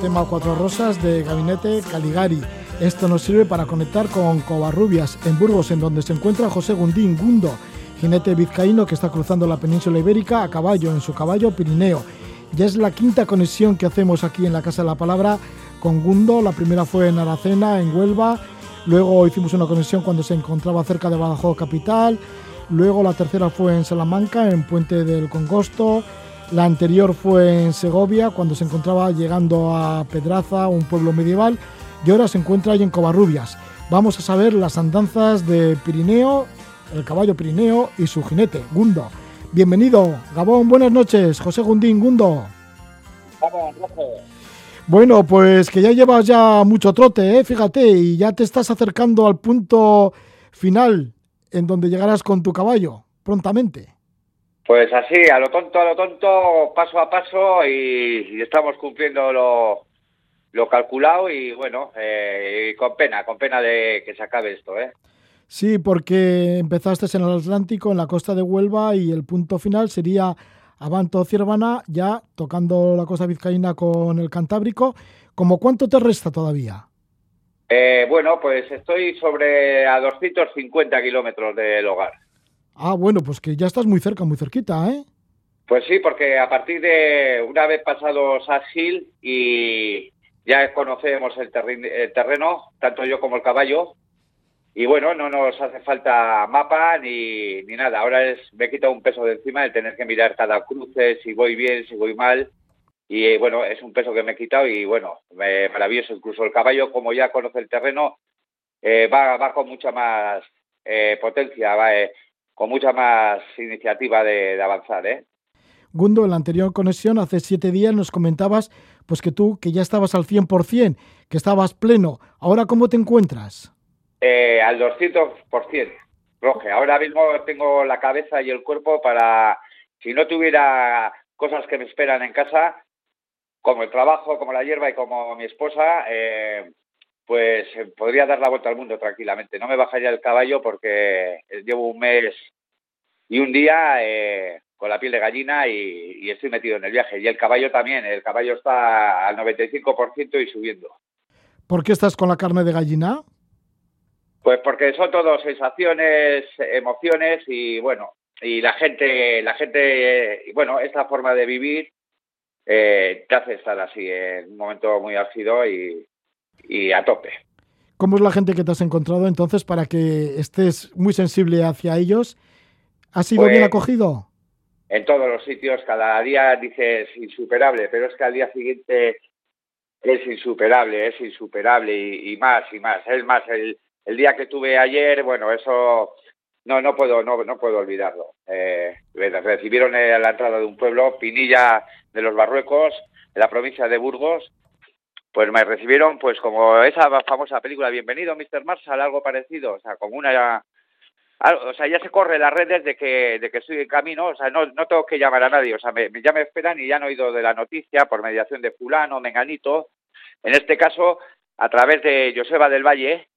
Tema Cuatro Rosas de Gabinete Caligari. Esto nos sirve para conectar con Covarrubias, en Burgos, en donde se encuentra José Gundín Gundo, jinete vizcaíno que está cruzando la península ibérica a caballo, en su caballo Pirineo. Ya es la quinta conexión que hacemos aquí en la Casa de la Palabra con Gundo. La primera fue en Aracena, en Huelva. Luego hicimos una conexión cuando se encontraba cerca de Badajoz Capital. Luego la tercera fue en Salamanca, en Puente del Congosto. La anterior fue en Segovia, cuando se encontraba llegando a Pedraza, un pueblo medieval. Y ahora se encuentra ahí en Covarrubias. Vamos a saber las andanzas de Pirineo, el caballo Pirineo y su jinete, Gundo. Bienvenido, Gabón, buenas noches, José Gundín, Gundo. Bueno, pues que ya llevas ya mucho trote, ¿eh? fíjate, y ya te estás acercando al punto final en donde llegarás con tu caballo prontamente. Pues así, a lo tonto, a lo tonto, paso a paso y, estamos cumpliendo lo, lo, calculado y bueno, eh, con pena, con pena de que se acabe esto, ¿eh? Sí, porque empezaste en el Atlántico, en la costa de Huelva y el punto final sería Abanto Ciervana, ya tocando la costa vizcaína con el Cantábrico. ¿Cómo cuánto te resta todavía? Eh, bueno, pues estoy sobre a 250 kilómetros del hogar. Ah, bueno, pues que ya estás muy cerca, muy cerquita, ¿eh? Pues sí, porque a partir de una vez pasado Sass-Hill y ya conocemos el, terreno, tanto yo como el caballo, y bueno, no nos hace falta mapa ni, ni nada. Ahora es, me he quitado un peso de encima de tener que mirar cada cruce, si voy bien, si voy mal, y eh, bueno, es un peso que me he quitado y bueno, maravilloso. Incluso el caballo, como ya conoce el terreno, eh, va, va con mucha más eh, potencia, va con mucha más iniciativa de, avanzar. ¿eh? Gundo, en la anterior conexión, hace siete días nos comentabas pues que tú, que ya estabas al 100%, que estabas pleno. ¿Ahora cómo te encuentras? al 200%, Roge. Ahora mismo tengo la cabeza y el cuerpo para, si no tuviera cosas que me esperan en casa, como el trabajo, como la hierba y como mi esposa, eh, pues eh, podría dar la vuelta al mundo tranquilamente. No me bajaría el caballo porque llevo un mes y un día eh, con la piel de gallina y, estoy metido en el viaje. Y el caballo también, el caballo está al 95% y subiendo. ¿Por qué estás con la carne de gallina? Pues porque son todo sensaciones, emociones y bueno, y la gente, la gente, bueno, esta forma de vivir eh, te hace estar así en un momento muy ácido y, a tope. ¿Cómo es la gente que te has encontrado entonces para que estés muy sensible hacia ellos? ¿Ha sido bien pues, acogido? En todos los sitios, cada día dices insuperable, pero es que al día siguiente es insuperable, es insuperable y, más y más. Es más, el, el día que tuve ayer, bueno, eso no no puedo no, no puedo olvidarlo. Eh, recibieron a la entrada de un pueblo, Pinilla de los Barruecos, en la provincia de Burgos, pues me recibieron pues como esa famosa película Bienvenido Mr. Marshall, algo parecido, o sea, como una o sea, ya se corre las redes de que, de que estoy en camino, o sea, no, no tengo que llamar a nadie, o sea, me, ya me esperan y ya han oído de la noticia por mediación de fulano, menganito, en este caso, a través de Joseba del Valle,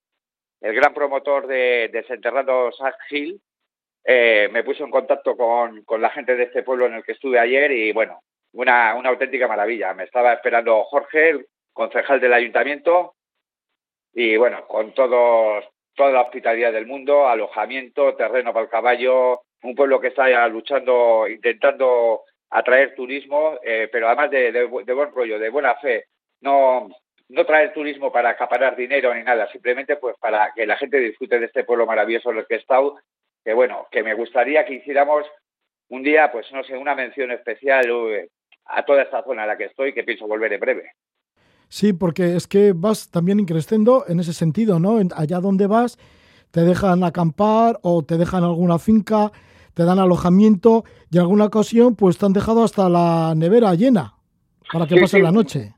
el gran promotor de Desenterrando Sac Hill, eh, me puso en contacto con, con, la gente de este pueblo en el que estuve ayer y bueno, una, una auténtica maravilla. Me estaba esperando Jorge, concejal del ayuntamiento, y bueno, con todos, toda la hospitalidad del mundo, alojamiento, terreno para el caballo, un pueblo que está luchando, intentando atraer turismo, eh, pero además de, buen rollo, de buena fe. No, no traer turismo para acaparar dinero ni nada, simplemente pues para que la gente disfrute de este pueblo maravilloso en el que he estado, que bueno, que me gustaría que hiciéramos un día, pues no sé, una mención especial eh, a toda esta zona en la que estoy, que pienso volver en breve. Sí, porque es que vas también increciendo en ese sentido, ¿no? Allá donde vas, te dejan acampar o te dejan alguna finca, te dan alojamiento y en alguna ocasión pues te han dejado hasta la nevera llena para que pases la noche.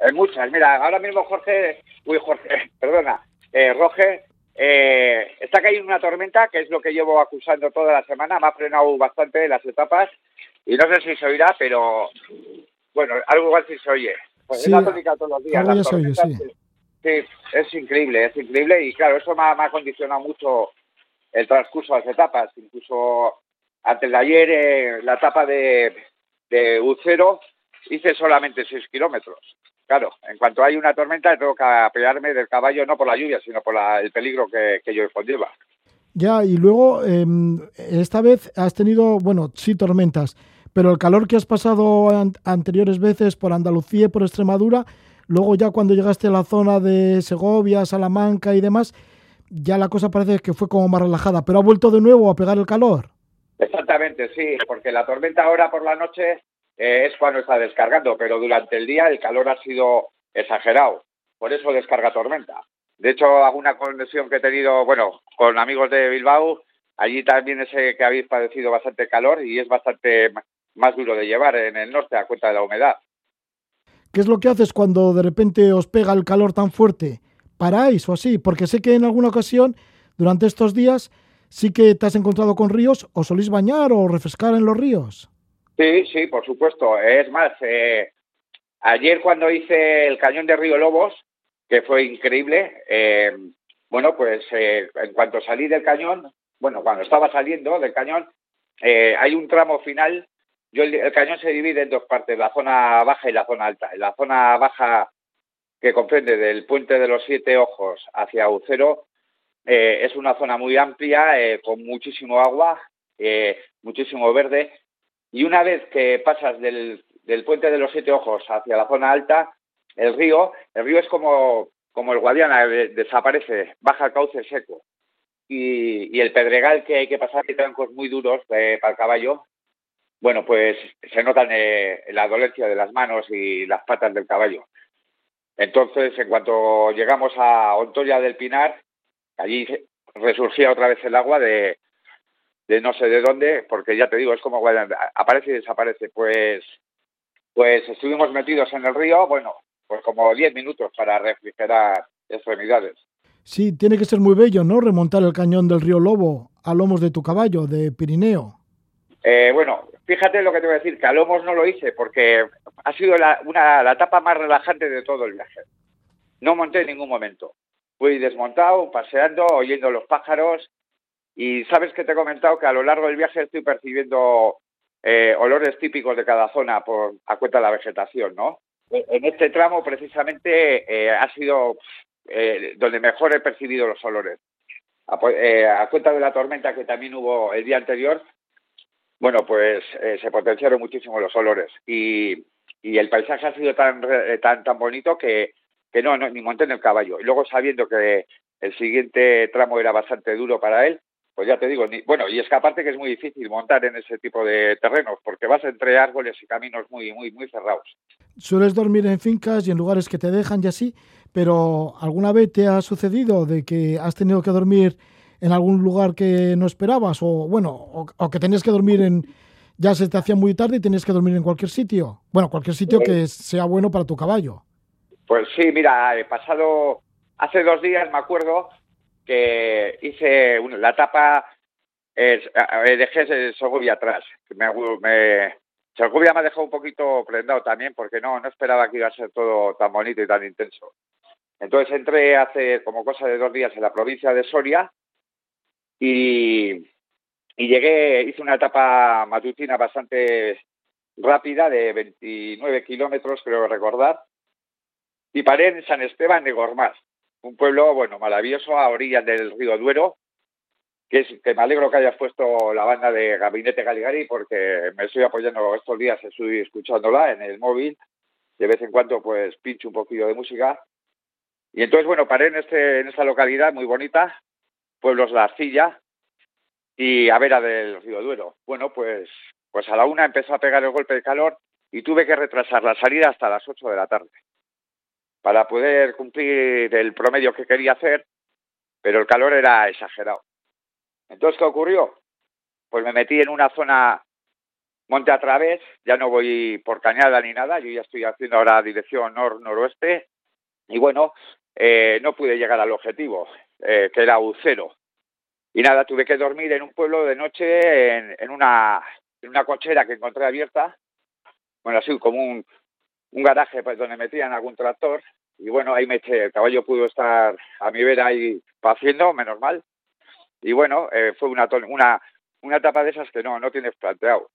Hay muchas. Mira, ahora mismo Jorge, uy, Jorge, perdona, eh, Roger, eh, está cayendo una tormenta, que es lo que llevo acusando toda la semana. Me ha frenado bastante las etapas y no sé si se oirá, pero bueno, algo igual sí se oye. Pues es la tónica todos los días. Las oye, sí. sí. es increíble, es increíble y claro, eso me ha, me ha, condicionado mucho el transcurso de las etapas. Incluso antes de ayer, eh, la etapa de, de Ucero hice solamente 6 kilómetros claro, en cuanto hay una tormenta tengo que apearme del caballo no por la lluvia, sino por el peligro que, que yo conlleva. Ya, y luego, em, esta vez has tenido, bueno, sí, tormentas, pero el calor que has pasado anteriores veces por Andalucía y por Extremadura, luego ya cuando llegaste a la zona de Segovia, Salamanca y demás, ya la cosa parece que fue como más relajada, pero ha vuelto de nuevo a pegar el calor. Exactamente, sí, porque la tormenta ahora por la noche eh, es cuando está descargando, pero durante el día el calor ha sido exagerado, por eso descarga tormenta. De hecho, alguna conexión que he tenido, bueno, con amigos de Bilbao, allí también sé que habéis padecido bastante calor y es bastante más duro de llevar en el norte a cuenta de la humedad. ¿Qué es lo que haces cuando de repente os pega el calor tan fuerte? ¿Paráis o así? Porque sé que en alguna ocasión, durante estos días, sí que te has encontrado con ríos o solís bañar o refrescar en los ríos. Sí, sí, por supuesto. Es más, eh, ayer cuando hice el cañón de Río Lobos, que fue increíble, eh, bueno, pues eh, en cuanto salí del cañón, bueno, cuando estaba saliendo del cañón, hay un tramo final. Yo el, cañón se divide en dos partes, la zona baja y la zona alta. La zona baja que comprende del puente de los siete ojos hacia Ucero eh, es una zona muy amplia, eh, con muchísimo agua, eh, muchísimo verde, y una vez que pasas del, puente de los siete ojos hacia la zona alta, el río, el río es como, el Guadiana, desaparece, baja el cauce seco. Y, y, el pedregal que hay que pasar, hay trancos muy duros para el caballo, bueno, pues se notan la dolencia de las manos y las patas del caballo. Entonces, en cuanto llegamos a Ontoya del Pinar, allí resurgía otra vez el agua de, de no sé de dónde, porque ya te digo, es como aparece y desaparece. Pues, pues estuvimos metidos en el río, bueno, pues como 10 minutos para refrigerar extremidades. Sí, tiene que ser muy bello, ¿no? Remontar el cañón del río Lobo a lomos de tu caballo, de Pirineo. Eh, bueno, fíjate lo que te voy a decir, que a lomos no lo hice porque ha sido la, una, la etapa más relajante de todo el viaje. No monté en ningún momento fui desmontado, paseando, oyendo los pájaros y sabes que te he comentado que a lo largo del viaje estoy percibiendo eh, olores típicos de cada zona por a cuenta de la vegetación, ¿no? En este tramo precisamente eh, ha sido eh, donde mejor he percibido los olores. A, a, cuenta de la tormenta que también hubo el día anterior, bueno, pues se potenciaron muchísimo los olores y, y el paisaje ha sido tan, tan, tan bonito que que no, no, ni monté en el caballo. Y luego sabiendo que el siguiente tramo era bastante duro para él, pues ya te digo, ni, bueno, y es que aparte que es muy difícil montar en ese tipo de terrenos, porque vas entre árboles y caminos muy, muy, muy cerrados. Sueles dormir en fincas y en lugares que te dejan y así, pero ¿alguna vez te ha sucedido de que has tenido que dormir en algún lugar que no esperabas? O bueno, o, que tenías que dormir en, ya se te hacía muy tarde y tenías que dormir en cualquier sitio. Bueno, cualquier sitio que sea bueno para tu caballo. Pues sí, mira, he pasado hace dos días, me acuerdo, que hice la etapa, eh, dejé Segovia atrás. Me, me, Segovia me ha dejado un poquito prendado también porque no, no esperaba que iba a ser todo tan bonito y tan intenso. Entonces entré hace como cosa de dos días en la provincia de Soria y, llegué, hice una etapa matutina bastante rápida de 29 kilómetros, creo recordar, y paré en San Esteban de Gormaz, un pueblo, bueno, maravilloso a orillas del río Duero, que, es, que me alegro que hayas puesto la banda de Gabinete Galigari porque me estoy apoyando estos días, estoy escuchándola en el móvil, de vez en cuando pues pincho un poquillo de música. Y entonces, bueno, paré en, este, en esta localidad muy bonita, Pueblos de Arcilla y a vera del río Duero. Bueno, pues, pues a la una empezó a pegar el golpe de calor y tuve que retrasar la salida hasta las ocho de la tarde para poder cumplir el promedio que quería hacer, pero el calor era exagerado. Entonces, ¿qué ocurrió? Pues me metí en una zona monte a través, ya no voy por cañada ni nada, yo ya estoy haciendo ahora dirección nor-noroeste, y bueno, eh, no pude llegar al objetivo, eh, que era Ucero. Y nada, tuve que dormir en un pueblo de noche en, en, una, en una cochera que encontré abierta, bueno, así como un, un garaje pues, donde metían algún tractor y bueno, ahí me eché, el caballo pudo estar a mi vera ahí haciendo, menos mal. Y bueno, eh, fue una, una, una etapa de esas que no, no tienes planteado.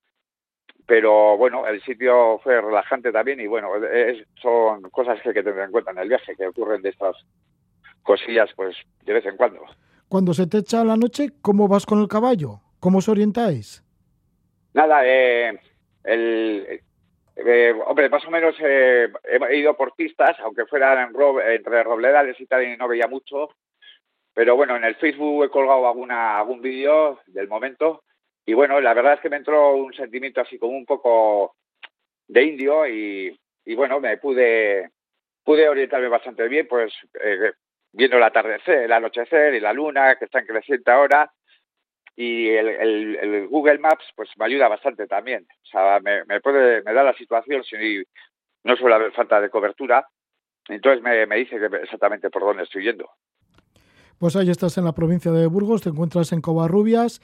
pero bueno, el sitio fue relajante también y bueno, son cosas que hay que tener en cuenta en el viaje, que ocurren de estas cosillas pues de vez en cuando. Cuando se te echa la noche, ¿cómo vas con el caballo? ¿Cómo os orientáis? Nada, eh, el, eh, hombre, más o menos eh, he ido por pistas, aunque fueran entre robledales y tal, y no veía mucho. Pero bueno, en el Facebook he colgado alguna, algún vídeo del momento. Y bueno, la verdad es que me entró un sentimiento así como un poco de indio y, y bueno, me pude, pude orientarme bastante bien, pues eh, viendo el atardecer, el anochecer y la luna que está en creciente ahora y el, el, Google Maps pues me ayuda bastante también. O sea, me, me, puede, da la situación si no suele haber falta de cobertura, entonces me, me dice exactamente por dónde estoy yendo. Pues ahí estás en la provincia de Burgos, te encuentras en Covarrubias,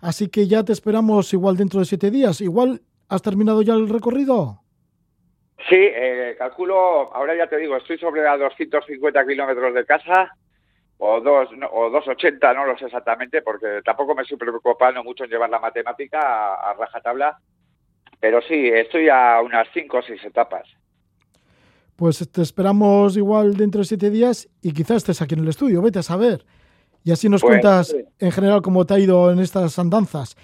así que ya te esperamos igual dentro de siete días. Igual has terminado ya el recorrido. Sí, eh, calculo, ahora ya te digo, estoy sobre a 250 kilómetros de casa o dos o 280, no lo sé exactamente, porque tampoco me estoy preocupando mucho en llevar la matemática a, rajatabla, pero sí, estoy a unas cinco o seis etapas. Pues te esperamos igual dentro de siete días y quizás estés aquí en el estudio, vete a saber. Y así nos pues, cuentas en general cómo te ha ido en estas andanzas.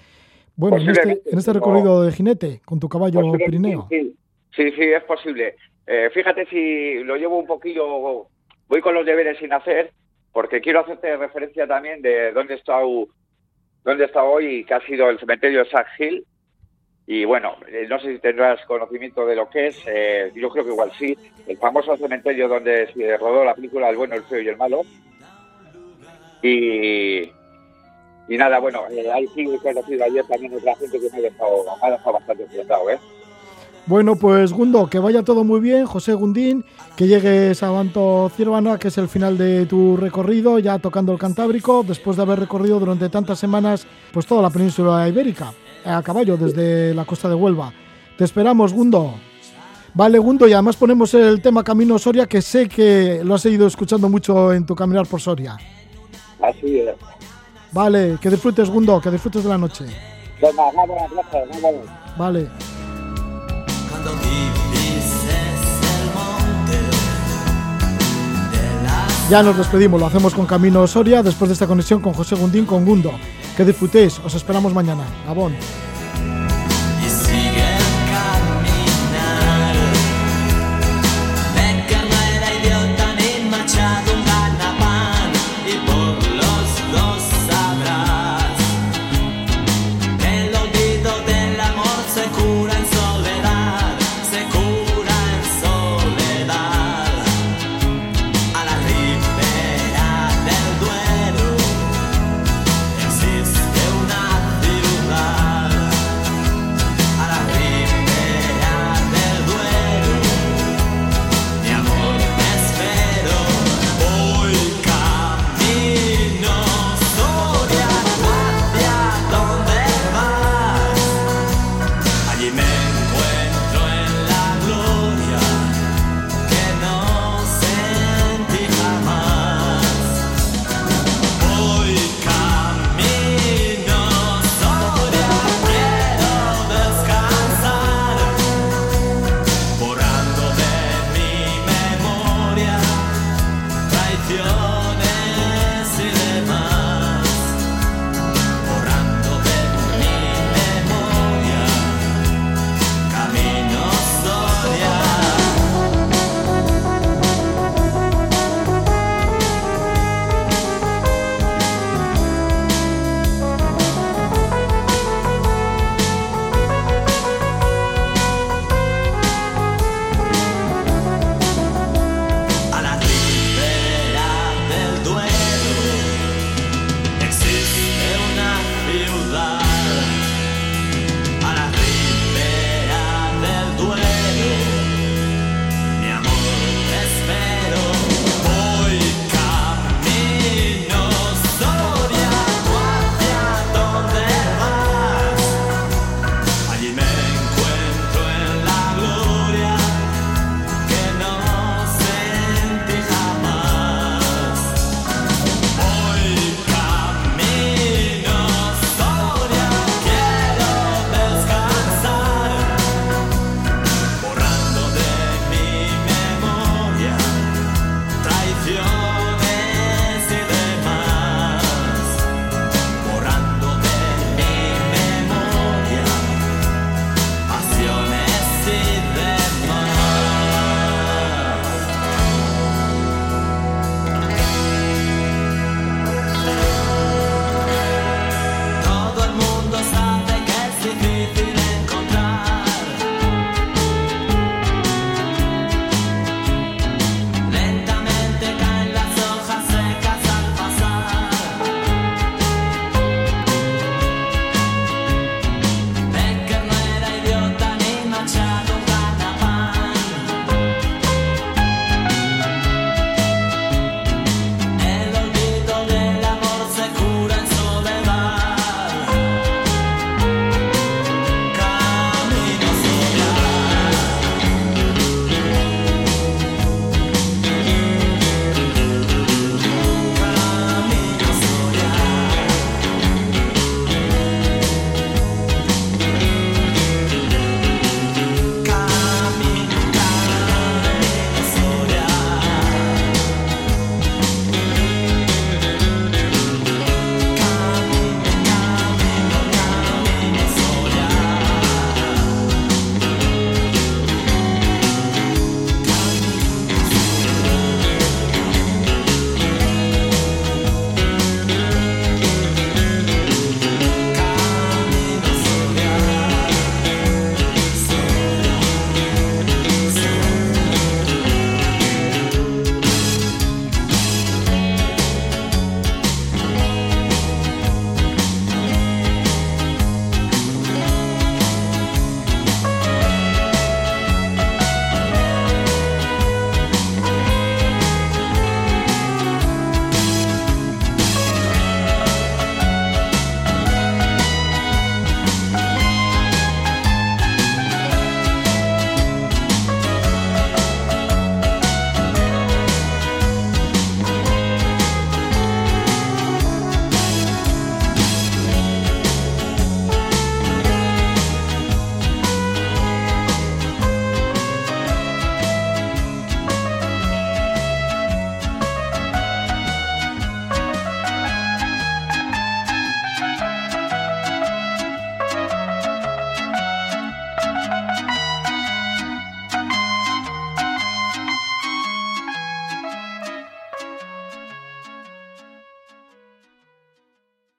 Bueno, en este, en este recorrido de jinete con tu caballo Pirineo. Sí, sí, sí, es posible. Eh, fíjate si lo llevo un poquillo, voy con los deberes sin hacer, porque quiero hacerte referencia también de dónde he estado, dónde he hoy, que ha sido el cementerio de Sac Hill. Y bueno, eh, no sé si tendrás conocimiento de lo que es, eh, yo creo que igual sí, el famoso cementerio donde se rodó la película El bueno, el feo y el malo. Y, y nada, bueno, eh, ahí sí he conocido ayer también otra gente que me ha dejado, me ha dejado bastante enfrentado, ¿eh? Bueno, pues Gundo, que vaya todo muy bien, José Gundín, que llegues a Banto Ciervana, que es el final de tu recorrido, ya tocando el Cantábrico, después de haber recorrido durante tantas semanas pues toda la península ibérica, a caballo desde la costa de Huelva. Te esperamos, Gundo. Vale, Gundo, y además ponemos el tema Camino Soria, que sé que lo has seguido escuchando mucho en tu caminar por Soria. Así es. Vale, que disfrutes, Gundo, que disfrutes de la noche. Vale. Ya nos despedimos, lo hacemos con Camino Soria después de esta conexión con José Gundín con Gundo. Que disfrutéis, os esperamos mañana. Gabón.